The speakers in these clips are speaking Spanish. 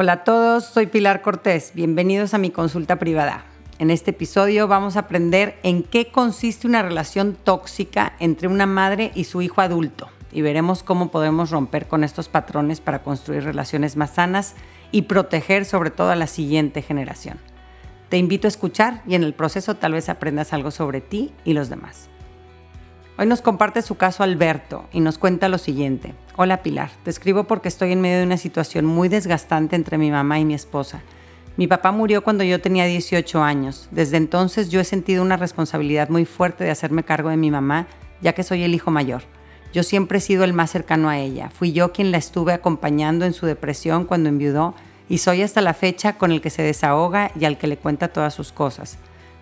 Hola a todos, soy Pilar Cortés. Bienvenidos a mi consulta privada. En este episodio vamos a aprender en qué consiste una relación tóxica entre una madre y su hijo adulto y veremos cómo podemos romper con estos patrones para construir relaciones más sanas y proteger sobre todo a la siguiente generación. Te invito a escuchar y en el proceso tal vez aprendas algo sobre ti y los demás. Hoy nos comparte su caso Alberto y nos cuenta lo siguiente. Hola Pilar, te escribo porque estoy en medio de una situación muy desgastante entre mi mamá y mi esposa. Mi papá murió cuando yo tenía 18 años. Desde entonces yo he sentido una responsabilidad muy fuerte de hacerme cargo de mi mamá, ya que soy el hijo mayor. Yo siempre he sido el más cercano a ella. Fui yo quien la estuve acompañando en su depresión cuando enviudó y soy hasta la fecha con el que se desahoga y al que le cuenta todas sus cosas.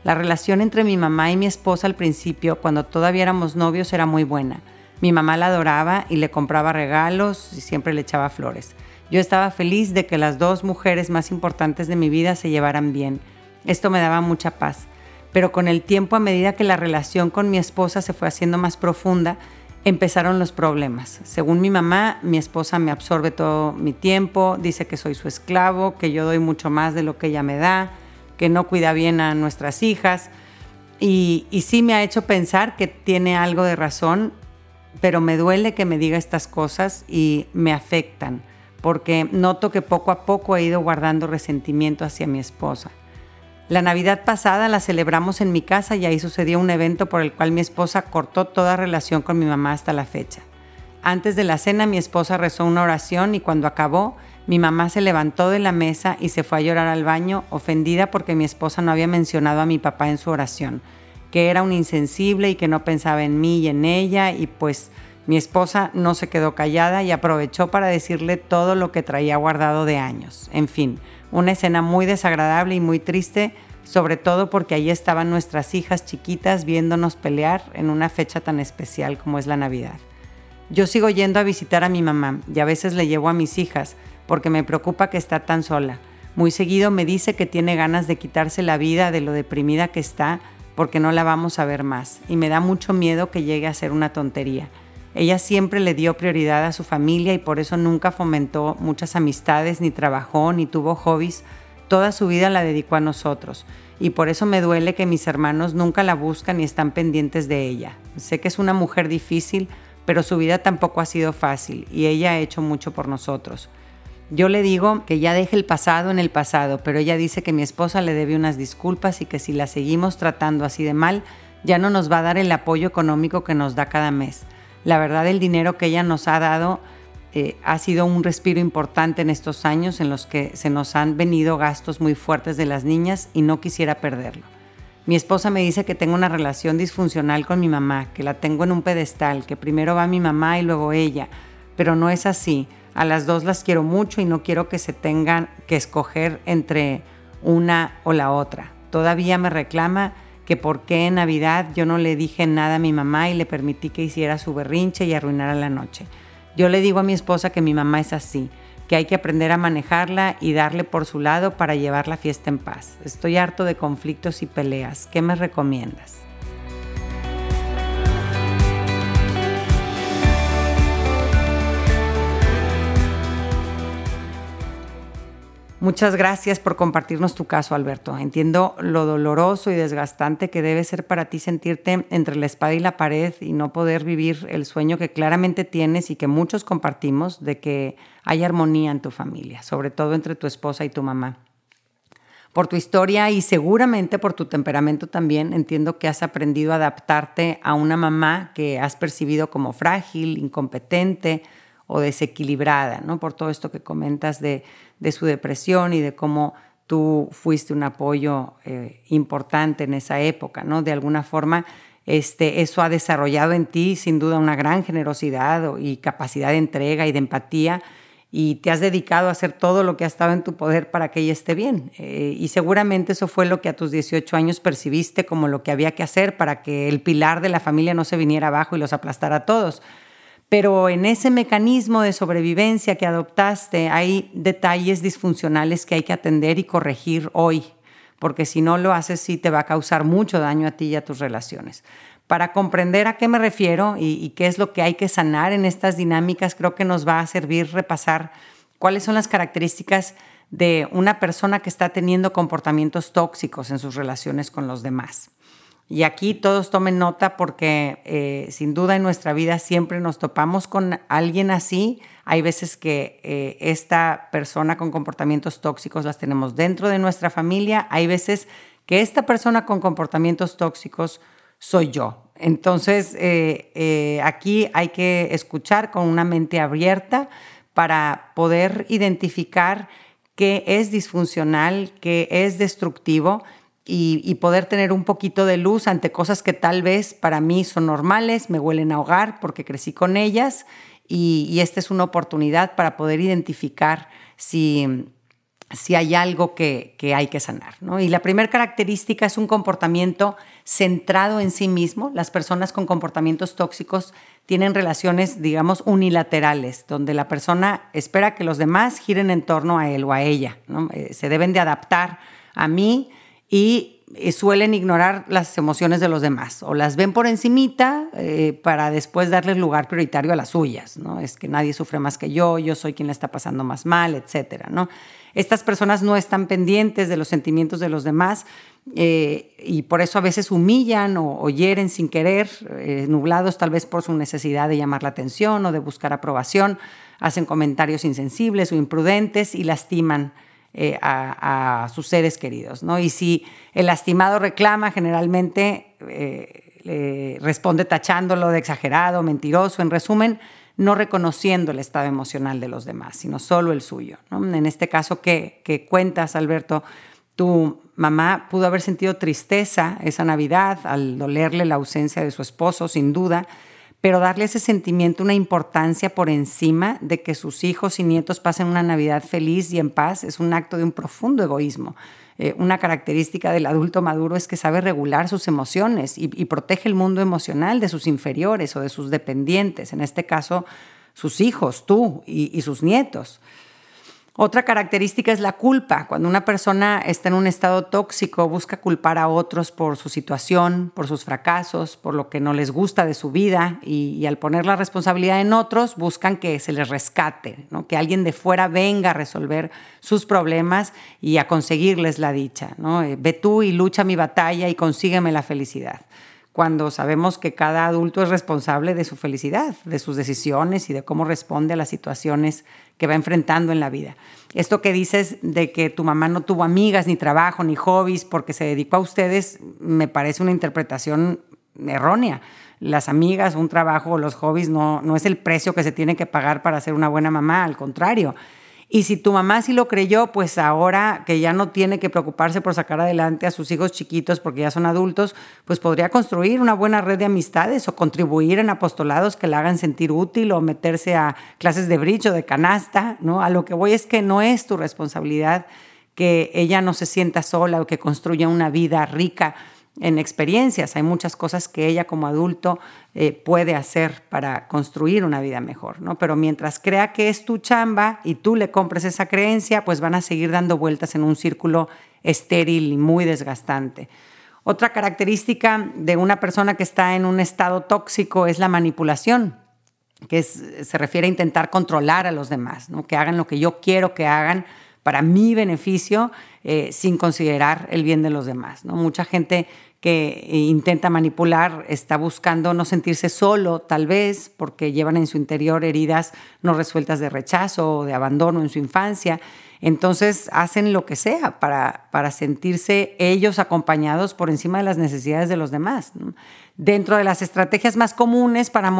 La relación entre mi mamá y mi esposa al principio, cuando todavía éramos novios, era muy buena. Mi mamá la adoraba y le compraba regalos y siempre le echaba flores. Yo estaba feliz de que las dos mujeres más importantes de mi vida se llevaran bien. Esto me daba mucha paz. Pero con el tiempo, a medida que la relación con mi esposa se fue haciendo más profunda, empezaron los problemas. Según mi mamá, mi esposa me absorbe todo mi tiempo, dice que soy su esclavo, que yo doy mucho más de lo que ella me da, que no cuida bien a nuestras hijas. Y, sí me ha hecho pensar que tiene algo de razón, pero me duele que me diga estas cosas y me afectan, porque noto que poco a poco he ido guardando resentimiento hacia mi esposa. La Navidad pasada la celebramos en mi casa y ahí sucedió un evento por el cual mi esposa cortó toda relación con mi mamá hasta la fecha. Antes de la cena mi esposa rezó una oración y cuando acabó, mi mamá se levantó de la mesa y se fue a llorar al baño, ofendida porque mi esposa no había mencionado a mi papá en su oración, que era un insensible y que no pensaba en mí y en ella y pues mi esposa no se quedó callada y aprovechó para decirle todo lo que traía guardado de años. En fin, una escena muy desagradable y muy triste, sobre todo porque allí estaban nuestras hijas chiquitas viéndonos pelear en una fecha tan especial como es la Navidad. Yo sigo yendo a visitar a mi mamá y a veces le llevo a mis hijas porque me preocupa que está tan sola. Muy seguido me dice que tiene ganas de quitarse la vida de lo deprimida que está porque no la vamos a ver más y me da mucho miedo que llegue a ser una tontería. Ella siempre le dio prioridad a su familia y por eso nunca fomentó muchas amistades, ni trabajó, ni tuvo hobbies. Toda su vida la dedicó a nosotros. Y por eso me duele que mis hermanos nunca la buscan ni están pendientes de ella. Sé que es una mujer difícil, pero su vida tampoco ha sido fácil y ella ha hecho mucho por nosotros. Yo le digo que ya deje el pasado en el pasado, pero ella dice que mi esposa le debe unas disculpas y que si la seguimos tratando así de mal, ya no nos va a dar el apoyo económico que nos da cada mes. La verdad, el dinero que ella nos ha dado eh, ha sido un respiro importante en estos años en los que se nos han venido gastos muy fuertes de las niñas y no quisiera perderlo. Mi esposa me dice que tengo una relación disfuncional con mi mamá, que la tengo en un pedestal, que primero va mi mamá y luego ella, pero no es así. A las dos las quiero mucho y no quiero que se tengan que escoger entre una o la otra. Todavía me reclama que por qué en Navidad yo no le dije nada a mi mamá y le permití que hiciera su berrinche y arruinara la noche. Yo le digo a mi esposa que mi mamá es así, que hay que aprender a manejarla y darle por su lado para llevar la fiesta en paz. Estoy harto de conflictos y peleas. ¿Qué me recomiendas? Muchas gracias por compartirnos tu caso, Alberto. Entiendo lo doloroso y desgastante que debe ser para ti sentirte entre la espada y la pared y no poder vivir el sueño que claramente tienes y que muchos compartimos de que hay armonía en tu familia, sobre todo entre tu esposa y tu mamá. Por tu historia y seguramente por tu temperamento también, entiendo que has aprendido a adaptarte a una mamá que has percibido como frágil, incompetente, o desequilibrada, ¿no? Por todo esto que comentas de, su depresión y de cómo tú fuiste un apoyo eh, importante en esa época, ¿no? De alguna forma, este, eso ha desarrollado en ti sin duda una gran generosidad y capacidad de entrega y de empatía y te has dedicado a hacer todo lo que ha estado en tu poder para que ella esté bien. Eh, y seguramente eso fue lo que a tus 18 años percibiste como lo que había que hacer para que el pilar de la familia no se viniera abajo y los aplastara a todos. Pero en ese mecanismo de sobrevivencia que adoptaste hay detalles disfuncionales que hay que atender y corregir hoy, porque si no lo haces sí te va a causar mucho daño a ti y a tus relaciones. Para comprender a qué me refiero y, qué es lo que hay que sanar en estas dinámicas, creo que nos va a servir repasar cuáles son las características de una persona que está teniendo comportamientos tóxicos en sus relaciones con los demás. Y aquí todos tomen nota porque eh, sin duda en nuestra vida siempre nos topamos con alguien así. Hay veces que eh, esta persona con comportamientos tóxicos las tenemos dentro de nuestra familia. Hay veces que esta persona con comportamientos tóxicos soy yo. Entonces, eh, aquí hay que escuchar con una mente abierta para poder identificar qué es disfuncional, qué es destructivo y, poder tener un poquito de luz ante cosas que tal vez para mí son normales, me huelen a hogar porque crecí con ellas y, esta es una oportunidad para poder identificar si, si hay algo que, hay que sanar. Y la primera característica es un comportamiento centrado en sí mismo. Las personas con comportamientos tóxicos tienen relaciones, digamos, unilaterales, donde la persona espera que los demás giren en torno a él o a ella. Eh, se deben de adaptar a mí y suelen ignorar las emociones de los demás o las ven por encimita eh, para después darles lugar prioritario a las suyas, ¿no? Es que nadie sufre más que yo, yo soy quien le está pasando más mal, etcétera, ¿no? Estas personas no están pendientes de los sentimientos de los demás eh, y por eso a veces humillan o, hieren sin querer, eh, nublados tal vez por su necesidad de llamar la atención o de buscar aprobación, hacen comentarios insensibles o imprudentes y lastiman eh, a, sus seres queridos. ¿no? Y si el lastimado reclama, generalmente eh, responde tachándolo de exagerado, mentiroso, en resumen, no reconociendo el estado emocional de los demás, sino solo el suyo. En este caso que, que cuentas, Alberto, tu mamá pudo haber sentido tristeza esa Navidad al dolerle la ausencia de su esposo, sin duda, pero darle ese sentimiento una importancia por encima de que sus hijos y nietos pasen una Navidad feliz y en paz es un acto de un profundo egoísmo. Eh, una característica del adulto maduro es que sabe regular sus emociones y, protege el mundo emocional de sus inferiores o de sus dependientes, en este caso sus hijos, tú y sus nietos. Otra característica es la culpa. Cuando una persona está en un estado tóxico, busca culpar a otros por su situación, por sus fracasos, por lo que no les gusta de su vida y, al poner la responsabilidad en otros, buscan que se les rescate, que alguien de fuera venga a resolver sus problemas y a conseguirles la dicha. ¿no? Eh, ve tú y lucha mi batalla y consígueme la felicidad cuando sabemos que cada adulto es responsable de su felicidad, de sus decisiones y de cómo responde a las situaciones que va enfrentando en la vida. Esto que dices de que tu mamá no tuvo amigas, ni trabajo, ni hobbies porque se dedicó a ustedes, me parece una interpretación errónea. Las amigas, un trabajo o los hobbies no, no es el precio que se tiene que pagar para ser una buena mamá, al contrario y si tu mamá sí lo creyó, pues ahora que ya no tiene que preocuparse por sacar adelante a sus hijos chiquitos porque ya son adultos, pues podría construir una buena red de amistades o contribuir en apostolados que le hagan sentir útil o meterse a clases de brillo, de canasta, ¿no? A lo que voy es que no es tu responsabilidad que ella no se sienta sola o que construya una vida rica en experiencias. Hay muchas cosas que ella como adulto eh, puede hacer para construir una vida mejor, ¿no? Pero mientras crea que es tu chamba y tú le compres esa creencia, pues van a seguir dando vueltas en un círculo estéril y muy desgastante. Otra característica de una persona que está en un estado tóxico es la manipulación, que se refiere a intentar controlar a los demás, ¿no? que hagan lo que yo quiero que hagan para mi beneficio eh, sin considerar el bien de los demás. ¿no? Mucha gente que intenta manipular está buscando no sentirse solo, tal vez, porque llevan en su interior heridas no resueltas de rechazo o de abandono en su infancia. Entonces hacen lo que sea para, para sentirse ellos acompañados por encima de las necesidades de los demás. Dentro de las estrategias más comunes para,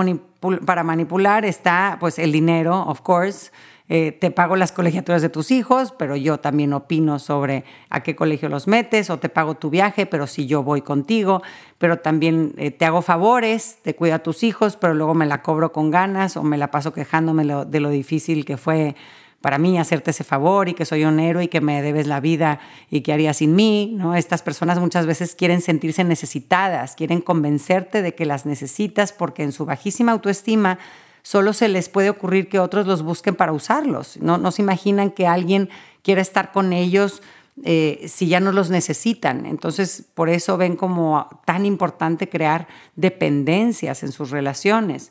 para manipular está pues, el dinero, of course, eh, te pago las colegiaturas de tus hijos, pero yo también opino sobre a qué colegio los metes, o te pago tu viaje, pero si yo voy contigo, pero también eh, te hago favores, te cuido a tus hijos, pero luego me la cobro con ganas o me la paso quejándome de lo difícil que fue para mí hacerte ese favor y que soy un héroe y que me debes la vida y que harías sin mí, ¿no? Estas personas muchas veces quieren sentirse necesitadas, quieren convencerte de que las necesitas porque en su bajísima autoestima solo se les puede ocurrir que otros los busquen para usarlos. No, no se imaginan que alguien quiera estar con ellos eh, si ya no los necesitan. Entonces, por eso ven como tan importante crear dependencias en sus relaciones.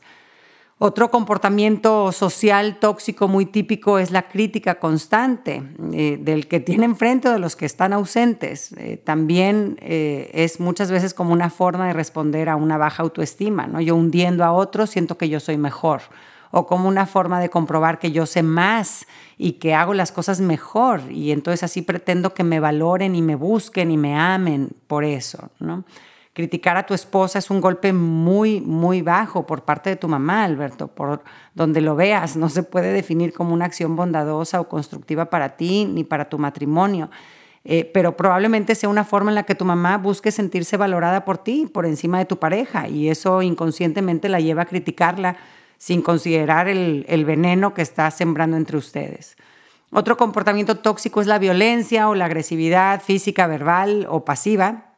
Otro comportamiento social tóxico muy típico es la crítica constante eh, del que tiene enfrente o de los que están ausentes. Eh, también eh, es muchas veces como una forma de responder a una baja autoestima. ¿no? Yo hundiendo a otros siento que yo soy mejor o como una forma de comprobar que yo sé más y que hago las cosas mejor y entonces así pretendo que me valoren y me busquen y me amen por eso. ¿no? Criticar a tu esposa es un golpe muy, muy bajo por parte de tu mamá, Alberto, por donde lo veas. No se puede definir como una acción bondadosa o constructiva para ti ni para tu matrimonio. Eh, pero probablemente sea una forma en la que tu mamá busque sentirse valorada por ti, por encima de tu pareja, y eso inconscientemente la lleva a criticarla sin considerar el, el veneno que está sembrando entre ustedes. Otro comportamiento tóxico es la violencia o la agresividad física, verbal o pasiva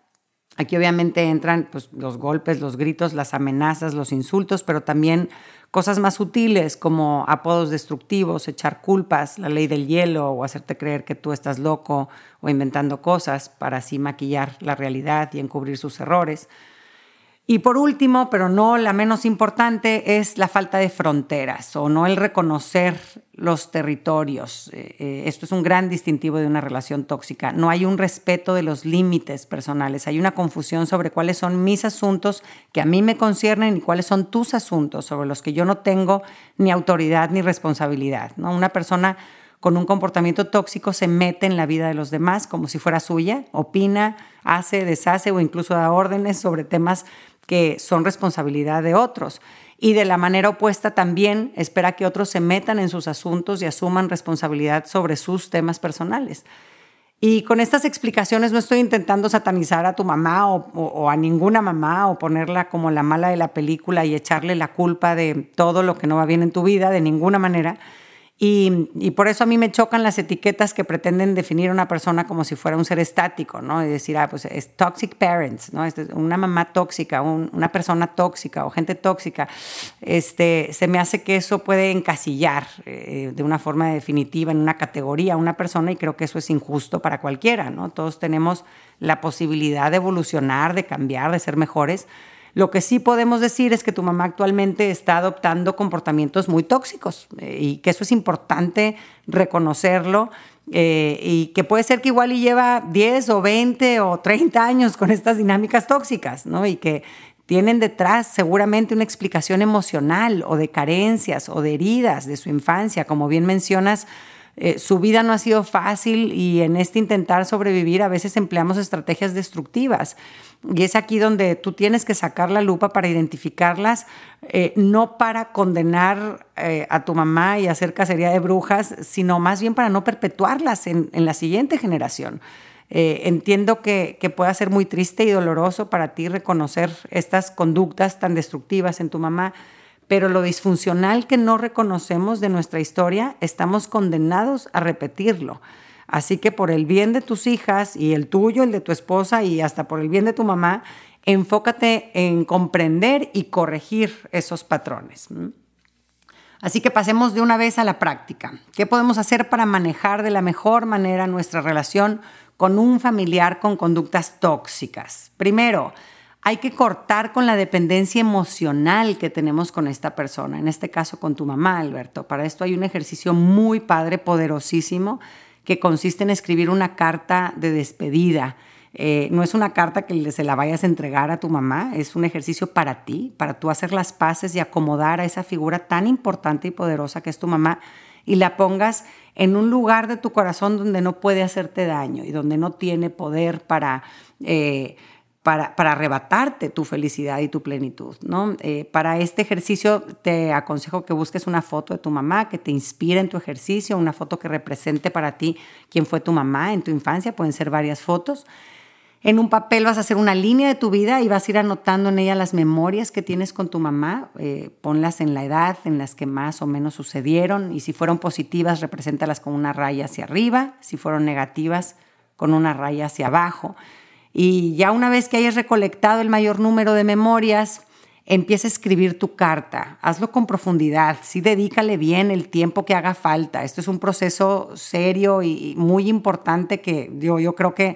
Aquí obviamente entran pues, los golpes, los gritos, las amenazas, los insultos, pero también cosas más sutiles como apodos destructivos, echar culpas, la ley del hielo o hacerte creer que tú estás loco o inventando cosas para así maquillar la realidad y encubrir sus errores. Y por último, pero no la menos importante, es la falta de fronteras o no el reconocer los territorios. Eh, eh, esto es un gran distintivo de una relación tóxica. No hay un respeto de los límites personales. Hay una confusión sobre cuáles son mis asuntos que a mí me conciernen y cuáles son tus asuntos sobre los que yo no tengo ni autoridad ni responsabilidad. ¿no? Una persona con un comportamiento tóxico se mete en la vida de los demás como si fuera suya, opina, hace, deshace o incluso da órdenes sobre temas que son responsabilidad de otros. Y de la manera opuesta también espera que otros se metan en sus asuntos y asuman responsabilidad sobre sus temas personales. Y con estas explicaciones no estoy intentando satanizar a tu mamá o, a ninguna mamá o ponerla como la mala de la película y echarle la culpa de todo lo que no va bien en tu vida, de ninguna manera y, por eso a mí me chocan las etiquetas que pretenden definir a una persona como si fuera un ser estático, ¿no? Y decir, ah, pues es toxic parents, ¿no? Este, una mamá tóxica, una persona tóxica o gente tóxica. Este, se me hace que eso puede encasillar eh, de una forma definitiva en una categoría a una persona y creo que eso es injusto para cualquiera, ¿no? Todos tenemos la posibilidad de evolucionar, de cambiar, de ser mejores lo que sí podemos decir es que tu mamá actualmente está adoptando comportamientos muy tóxicos eh, y que eso es importante reconocerlo eh, y que puede ser que igual y lleva 10 o 20 o 30 años con estas dinámicas tóxicas, ¿no? Y que tienen detrás seguramente una explicación emocional o de carencias o de heridas de su infancia, como bien mencionas. Eh, su vida no ha sido fácil y en este intentar sobrevivir a veces empleamos estrategias destructivas. Y es aquí donde tú tienes que sacar la lupa para identificarlas, eh, no para condenar eh, a tu mamá y hacer cacería de brujas, sino más bien para no perpetuarlas en, la siguiente generación. Entiendo que pueda ser muy triste y doloroso para ti reconocer estas conductas tan destructivas en tu mamá, pero lo disfuncional que no reconocemos de nuestra historia, estamos condenados a repetirlo. Así que por el bien de tus hijas y el tuyo, el de tu esposa y hasta por el bien de tu mamá, enfócate en comprender y corregir esos patrones. Así que pasemos de una vez a la práctica. ¿Qué podemos hacer para manejar de la mejor manera nuestra relación con un familiar con conductas tóxicas? Primero, hay que cortar con la dependencia emocional que tenemos con esta persona, en este caso con tu mamá, Alberto. Para esto hay un ejercicio muy padre, poderosísimo, que consiste en escribir una carta de despedida. Eh, no es una carta que se la vayas a entregar a tu mamá, es un ejercicio para ti, para tú hacer las paces y acomodar a esa figura tan importante y poderosa que es tu mamá y la pongas en un lugar de tu corazón donde no puede hacerte daño y donde no tiene poder para... Eh, para, arrebatarte tu felicidad y tu plenitud. ¿no? Eh, para este ejercicio te aconsejo que busques una foto de tu mamá que te inspire en tu ejercicio, una foto que represente para ti quién fue tu mamá en tu infancia, pueden ser varias fotos. En un papel vas a hacer una línea de tu vida y vas a ir anotando en ella las memorias que tienes con tu mamá. Eh, ponlas en la edad en las que más o menos sucedieron y si fueron positivas, represéntalas con una raya hacia arriba. Si fueron negativas, con una raya hacia abajo. Y ya una vez que hayas recolectado el mayor número de memorias, empieza a escribir tu carta. Hazlo con profundidad, sí dedícale bien el tiempo que haga falta. Esto es un proceso serio y muy importante que yo, yo creo que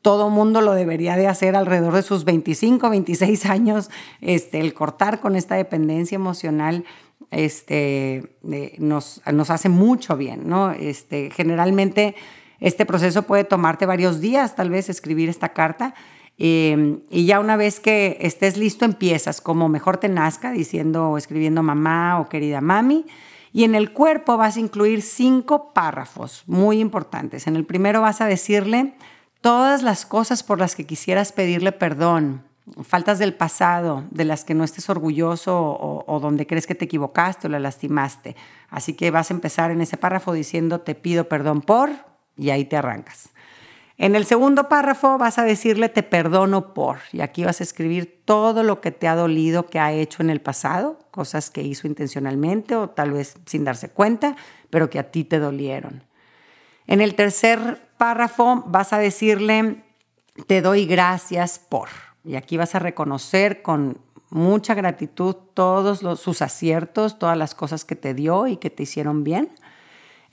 todo mundo lo debería de hacer alrededor de sus 25, 26 años, este, el cortar con esta dependencia emocional este, nos, nos hace mucho bien, ¿no? Este, generalmente este proceso puede tomarte varios días, tal vez, escribir esta carta. Em, y ya una vez que estés listo, empiezas como mejor te nazca, diciendo o escribiendo mamá o querida mami. Y en el cuerpo vas a incluir cinco párrafos muy importantes. En el primero vas a decirle todas las cosas por las que quisieras pedirle perdón, faltas del pasado, de las que no estés orgulloso o, donde crees que te equivocaste o la lastimaste. Así que vas a empezar en ese párrafo diciendo te pido perdón por y ahí te arrancas. En el segundo párrafo vas a decirle te perdono por y aquí vas a escribir todo lo que te ha dolido que ha hecho en el pasado, cosas que hizo intencionalmente o tal vez sin darse cuenta, pero que a ti te dolieron. En el tercer párrafo vas a decirle te doy gracias por y aquí vas a reconocer con mucha gratitud todos sus aciertos, todas las cosas que te dio y que te hicieron bien.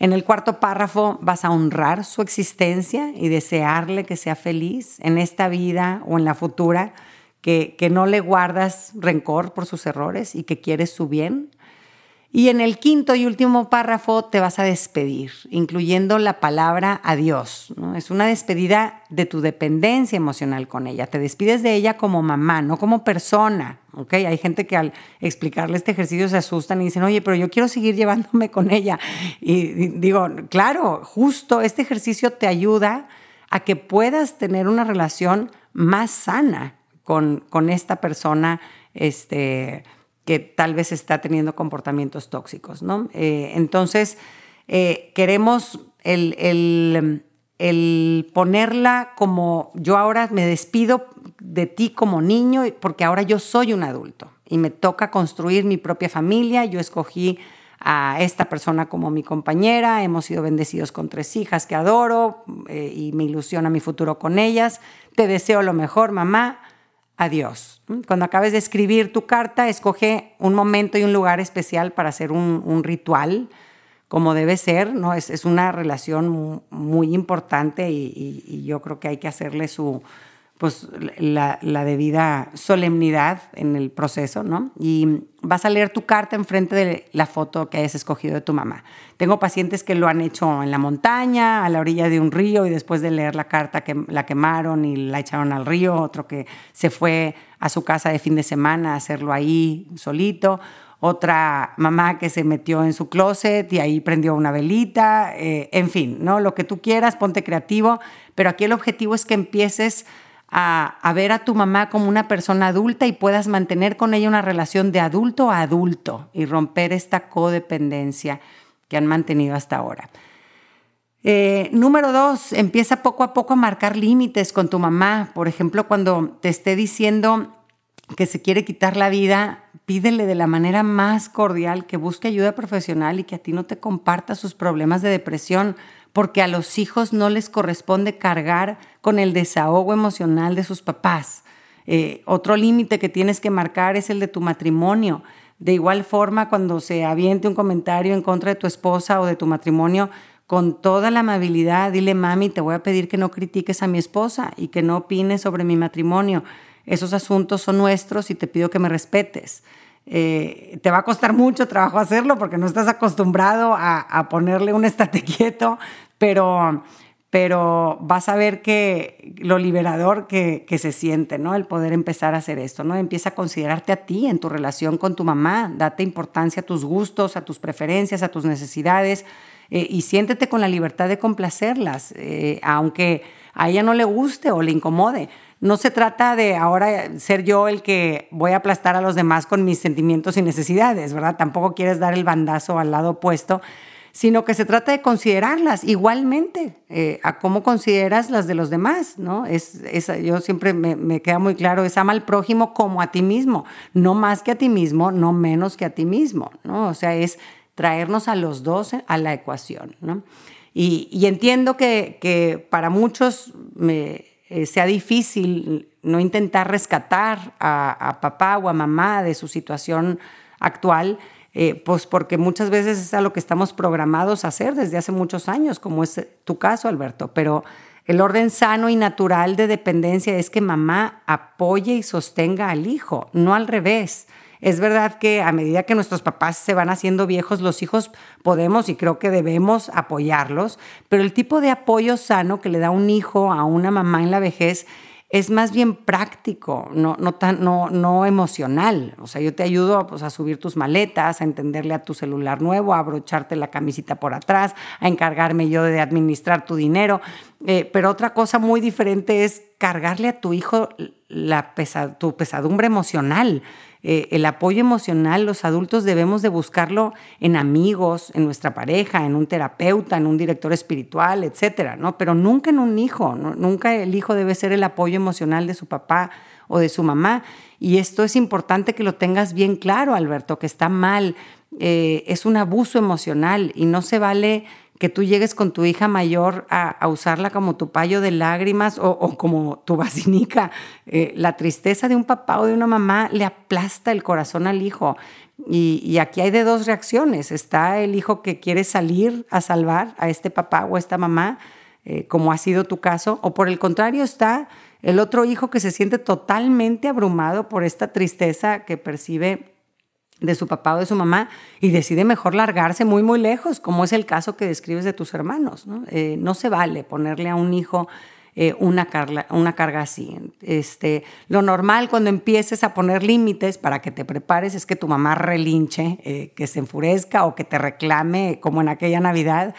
En el cuarto párrafo vas a honrar su existencia y desearle que sea feliz en esta vida o en la futura, que, que no le guardas rencor por sus errores y que quieres su bien. Y en el quinto y último párrafo te vas a despedir, incluyendo la palabra adiós. Es una despedida de tu dependencia emocional con ella. Te despides de ella como mamá, no como persona. ¿okay? Hay gente que al explicarle este ejercicio se asustan y dicen, oye, pero yo quiero seguir llevándome con ella. Y digo, claro, justo este ejercicio te ayuda a que puedas tener una relación más sana con, con esta persona. Este, que tal vez está teniendo comportamientos tóxicos, ¿no? Eh, entonces, eh, queremos el, el, ponerla como yo ahora me despido de ti como niño porque ahora yo soy un adulto y me toca construir mi propia familia, yo escogí a esta persona como mi compañera, hemos sido bendecidos con tres hijas que adoro eh, y me ilusiona mi futuro con ellas, te deseo lo mejor, mamá, Adiós. Cuando acabes de escribir tu carta, escoge un momento y un lugar especial para hacer un, ritual, como debe ser, ¿no? Es, es una relación muy importante y, yo creo que hay que hacerle su, pues la, debida solemnidad en el proceso, ¿no? Y vas a leer tu carta enfrente de la foto que hayas escogido de tu mamá. Tengo pacientes que lo han hecho en la montaña, a la orilla de un río y después de leer la carta la quemaron y la echaron al río, otro que se fue a su casa de fin de semana a hacerlo ahí solito, otra mamá que se metió en su closet y ahí prendió una velita, eh, en fin, ¿no? Lo que tú quieras, ponte creativo, pero aquí el objetivo es que empieces a, ver a tu mamá como una persona adulta y puedas mantener con ella una relación de adulto a adulto y romper esta codependencia que han mantenido hasta ahora. Eh, número dos, empieza poco a poco a marcar límites con tu mamá. Por ejemplo, cuando te esté diciendo que se quiere quitar la vida, pídele de la manera más cordial que busque ayuda profesional y que a ti no te comparta sus problemas de depresión porque a los hijos no les corresponde cargar con el desahogo emocional de sus papás. Eh, otro límite que tienes que marcar es el de tu matrimonio. De igual forma, cuando se aviente un comentario en contra de tu esposa o de tu matrimonio, con toda la amabilidad, dile, mami, te voy a pedir que no critiques a mi esposa y que no opines sobre mi matrimonio. Esos asuntos son nuestros y te pido que me respetes. Eh, te va a costar mucho trabajo hacerlo porque no estás acostumbrado a, ponerle un estate quieto, pero, pero vas a ver que lo liberador que, se siente, ¿no? El poder empezar a hacer esto, ¿no? Empieza a considerarte a ti en tu relación con tu mamá, date importancia a tus gustos, a tus preferencias, a tus necesidades eh, y siéntete con la libertad de complacerlas, eh, aunque a ella no le guste o le incomode no se trata de ahora ser yo el que voy a aplastar a los demás con mis sentimientos y necesidades, ¿verdad? Tampoco quieres dar el bandazo al lado opuesto, sino que se trata de considerarlas igualmente eh, a cómo consideras las de los demás, ¿no? Es, yo siempre me, me, queda muy claro, es ama al prójimo como a ti mismo, no más que a ti mismo, no menos que a ti mismo, ¿no? O sea, es traernos a los dos a la ecuación, ¿no? Y, entiendo que para muchos me, eh, sea difícil no intentar rescatar a, papá o a mamá de su situación actual, eh, pues porque muchas veces es a lo que estamos programados a hacer desde hace muchos años, como es tu caso, Alberto. Pero El orden sano y natural de dependencia es que mamá apoye y sostenga al hijo, no al revés. Es verdad que a medida que nuestros papás se van haciendo viejos, los hijos podemos y creo que debemos apoyarlos, pero el tipo de apoyo sano que le da un hijo a una mamá en la vejez es más bien práctico, no, no, tan, no, no emocional. O sea, yo te ayudo pues, a subir tus maletas, a entenderle a tu celular nuevo, a abrocharte la camisita por atrás, a encargarme yo de administrar tu dinero. Eh, pero otra cosa muy diferente es cargarle a tu hijo la tu pesadumbre emocional. Eh, el apoyo emocional, los adultos debemos de buscarlo en amigos, en nuestra pareja, en un terapeuta, en un director espiritual, etcétera, ¿no? Pero nunca en un hijo, nunca el hijo debe ser el apoyo emocional de su papá o de su mamá. Y esto es importante que lo tengas bien claro, Alberto, que está mal. Eh, es un abuso emocional y no se vale que tú llegues con tu hija mayor a, usarla como tu payo de lágrimas o, como tu basinica. Eh, la tristeza de un papá o de una mamá le aplasta el corazón al hijo. Y, aquí hay de dos reacciones. Está el hijo que quiere salir a salvar a este papá o a esta mamá, eh, como ha sido tu caso, o por el contrario está el otro hijo que se siente totalmente abrumado por esta tristeza que percibe de su papá o de su mamá y decide mejor largarse muy, muy lejos, como es el caso que describes de tus hermanos. No, eh, no se vale ponerle a un hijo eh, una, carga, una carga así. Este, lo normal cuando empieces a poner límites para que te prepares es que tu mamá relinche, eh, que se enfurezca o que te reclame, como en aquella Navidad.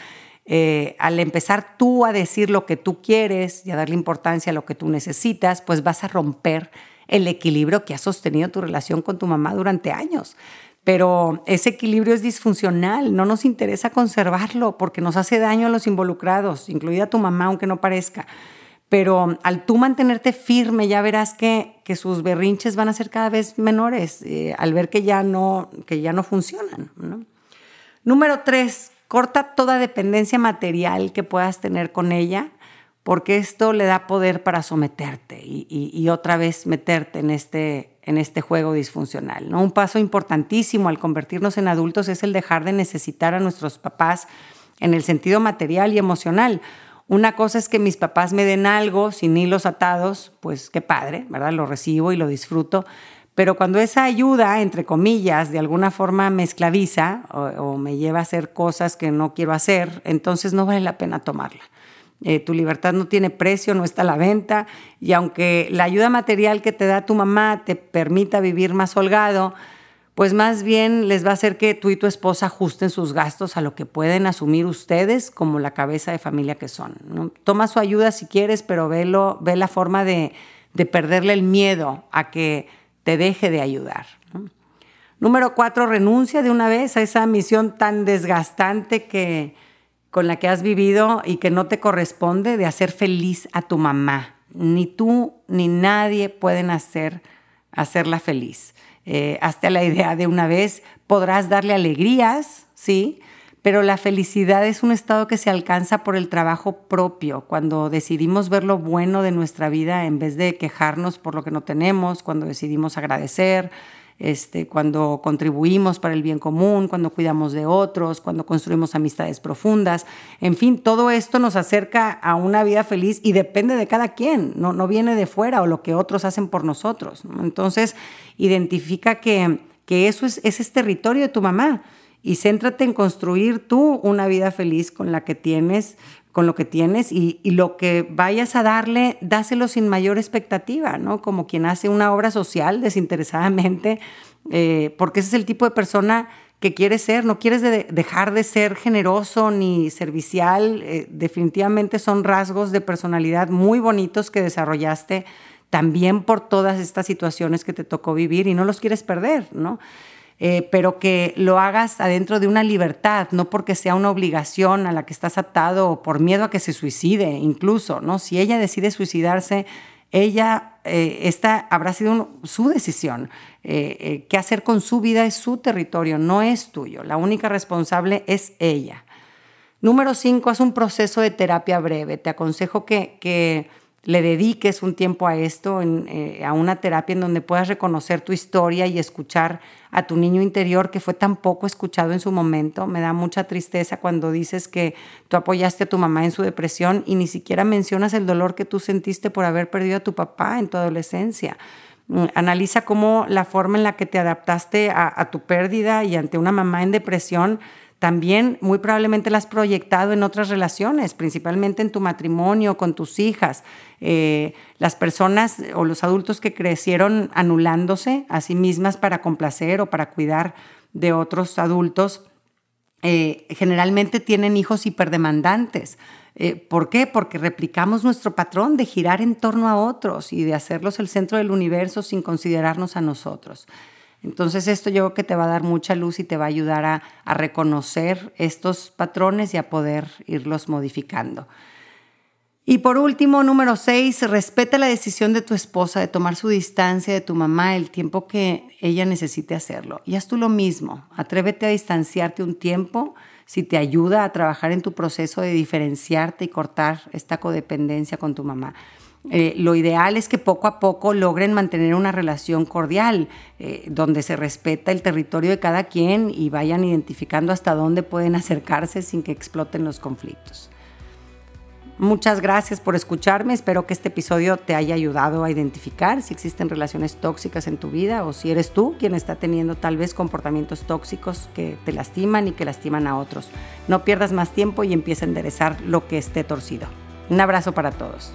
al empezar tú a decir lo que tú quieres y a darle importancia a lo que tú necesitas, pues vas a romper el equilibrio que ha sostenido tu relación con tu mamá durante años. Pero ese equilibrio es disfuncional, no nos interesa conservarlo porque nos hace daño a los involucrados, incluida tu mamá, aunque no parezca. Pero al tú mantenerte firme, ya verás que, que sus berrinches van a ser cada vez menores eh, al ver que ya no, que ya no funcionan. Número tres, corta toda dependencia material que puedas tener con ella porque esto le da poder para someterte y, otra vez meterte en este, en este juego disfuncional. ¿no? Un paso importantísimo al convertirnos en adultos es el dejar de necesitar a nuestros papás en el sentido material y emocional. Una cosa es que mis papás me den algo sin hilos atados, pues qué padre, ¿verdad? Lo recibo y lo disfruto. Pero cuando esa ayuda, entre comillas, de alguna forma me esclaviza o me lleva a hacer cosas que no quiero hacer, entonces no vale la pena tomarla. Eh, tu libertad no tiene precio, no está a la venta, y aunque la ayuda material que te da tu mamá te permita vivir más holgado, pues más bien les va a hacer que tú y tu esposa ajusten sus gastos a lo que pueden asumir ustedes como la cabeza de familia que son. Toma su ayuda si quieres, pero ve la forma de, perderle el miedo a que te deje de ayudar. Número cuatro, renuncia de una vez a esa misión tan desgastante que, con la que has vivido y que no te corresponde de hacer feliz a tu mamá. Ni tú ni nadie pueden hacer, hacerla feliz. Eh, hazte la idea de una vez, podrás darle alegrías, ¿sí? Pero la felicidad es un estado que se alcanza por el trabajo propio, cuando decidimos ver lo bueno de nuestra vida en vez de quejarnos por lo que no tenemos, cuando decidimos agradecer, este, cuando contribuimos para el bien común, cuando cuidamos de otros, cuando construimos amistades profundas. En fin, todo esto nos acerca a una vida feliz y depende de cada quien, no, no viene de fuera o lo que otros hacen por nosotros. Entonces, identifica que, que eso es, ese es territorio de tu mamá y céntrate en construir tú una vida feliz con la que tienes con lo que tienes y, lo que vayas a darle, dáselo sin mayor expectativa, ¿no? Como quien hace una obra social desinteresadamente, eh, porque ese es el tipo de persona que quieres ser, no quieres dejar de ser generoso ni servicial, eh, definitivamente son rasgos de personalidad muy bonitos que desarrollaste también por todas estas situaciones que te tocó vivir y no los quieres perder, ¿no? Eh, pero que lo hagas adentro de una libertad, no porque sea una obligación a la que estás atado o por miedo a que se suicide incluso, ¿no? Si ella decide suicidarse, ella, eh, esta habrá sido su decisión. Eh, qué hacer con su vida es su territorio, no es tuyo. La única responsable es ella. Número cinco, haz un proceso de terapia breve. Te aconsejo que le dediques un tiempo a esto, eh, a una terapia en donde puedas reconocer tu historia y escuchar a tu niño interior que fue tan poco escuchado en su momento. Me da mucha tristeza cuando dices que tú apoyaste a tu mamá en su depresión y ni siquiera mencionas el dolor que tú sentiste por haber perdido a tu papá en tu adolescencia. Mm, analiza cómo la forma en la que te adaptaste a tu pérdida y ante una mamá en depresión también muy probablemente la has proyectado en otras relaciones, principalmente en tu matrimonio, con tus hijas. Eh, las personas o los adultos que crecieron anulándose a sí mismas para complacer o para cuidar de otros adultos, eh, generalmente tienen hijos hiperdemandantes. Eh, ¿Por qué? Porque replicamos nuestro patrón de girar en torno a otros y de hacerlos el centro del universo sin considerarnos a nosotros. Entonces esto yo creo que te va a dar mucha luz y te va a ayudar a, reconocer estos patrones y a poder irlos modificando. Y por último, número seis, respeta la decisión de tu esposa de tomar su distancia de tu mamá el tiempo que ella necesite hacerlo. Y haz tú lo mismo. Atrévete a distanciarte un tiempo si te ayuda a trabajar en tu proceso de diferenciarte y cortar esta codependencia con tu mamá. Eh, lo ideal es que poco a poco logren mantener una relación cordial, eh, donde se respeta el territorio de cada quien y vayan identificando hasta dónde pueden acercarse sin que exploten los conflictos. Muchas gracias por escucharme. Espero que este episodio te haya ayudado a identificar si existen relaciones tóxicas en tu vida o si eres tú quien está teniendo tal vez comportamientos tóxicos que te lastiman y que lastiman a otros. No pierdas más tiempo y empieza a enderezar lo que esté torcido. Un abrazo para todos.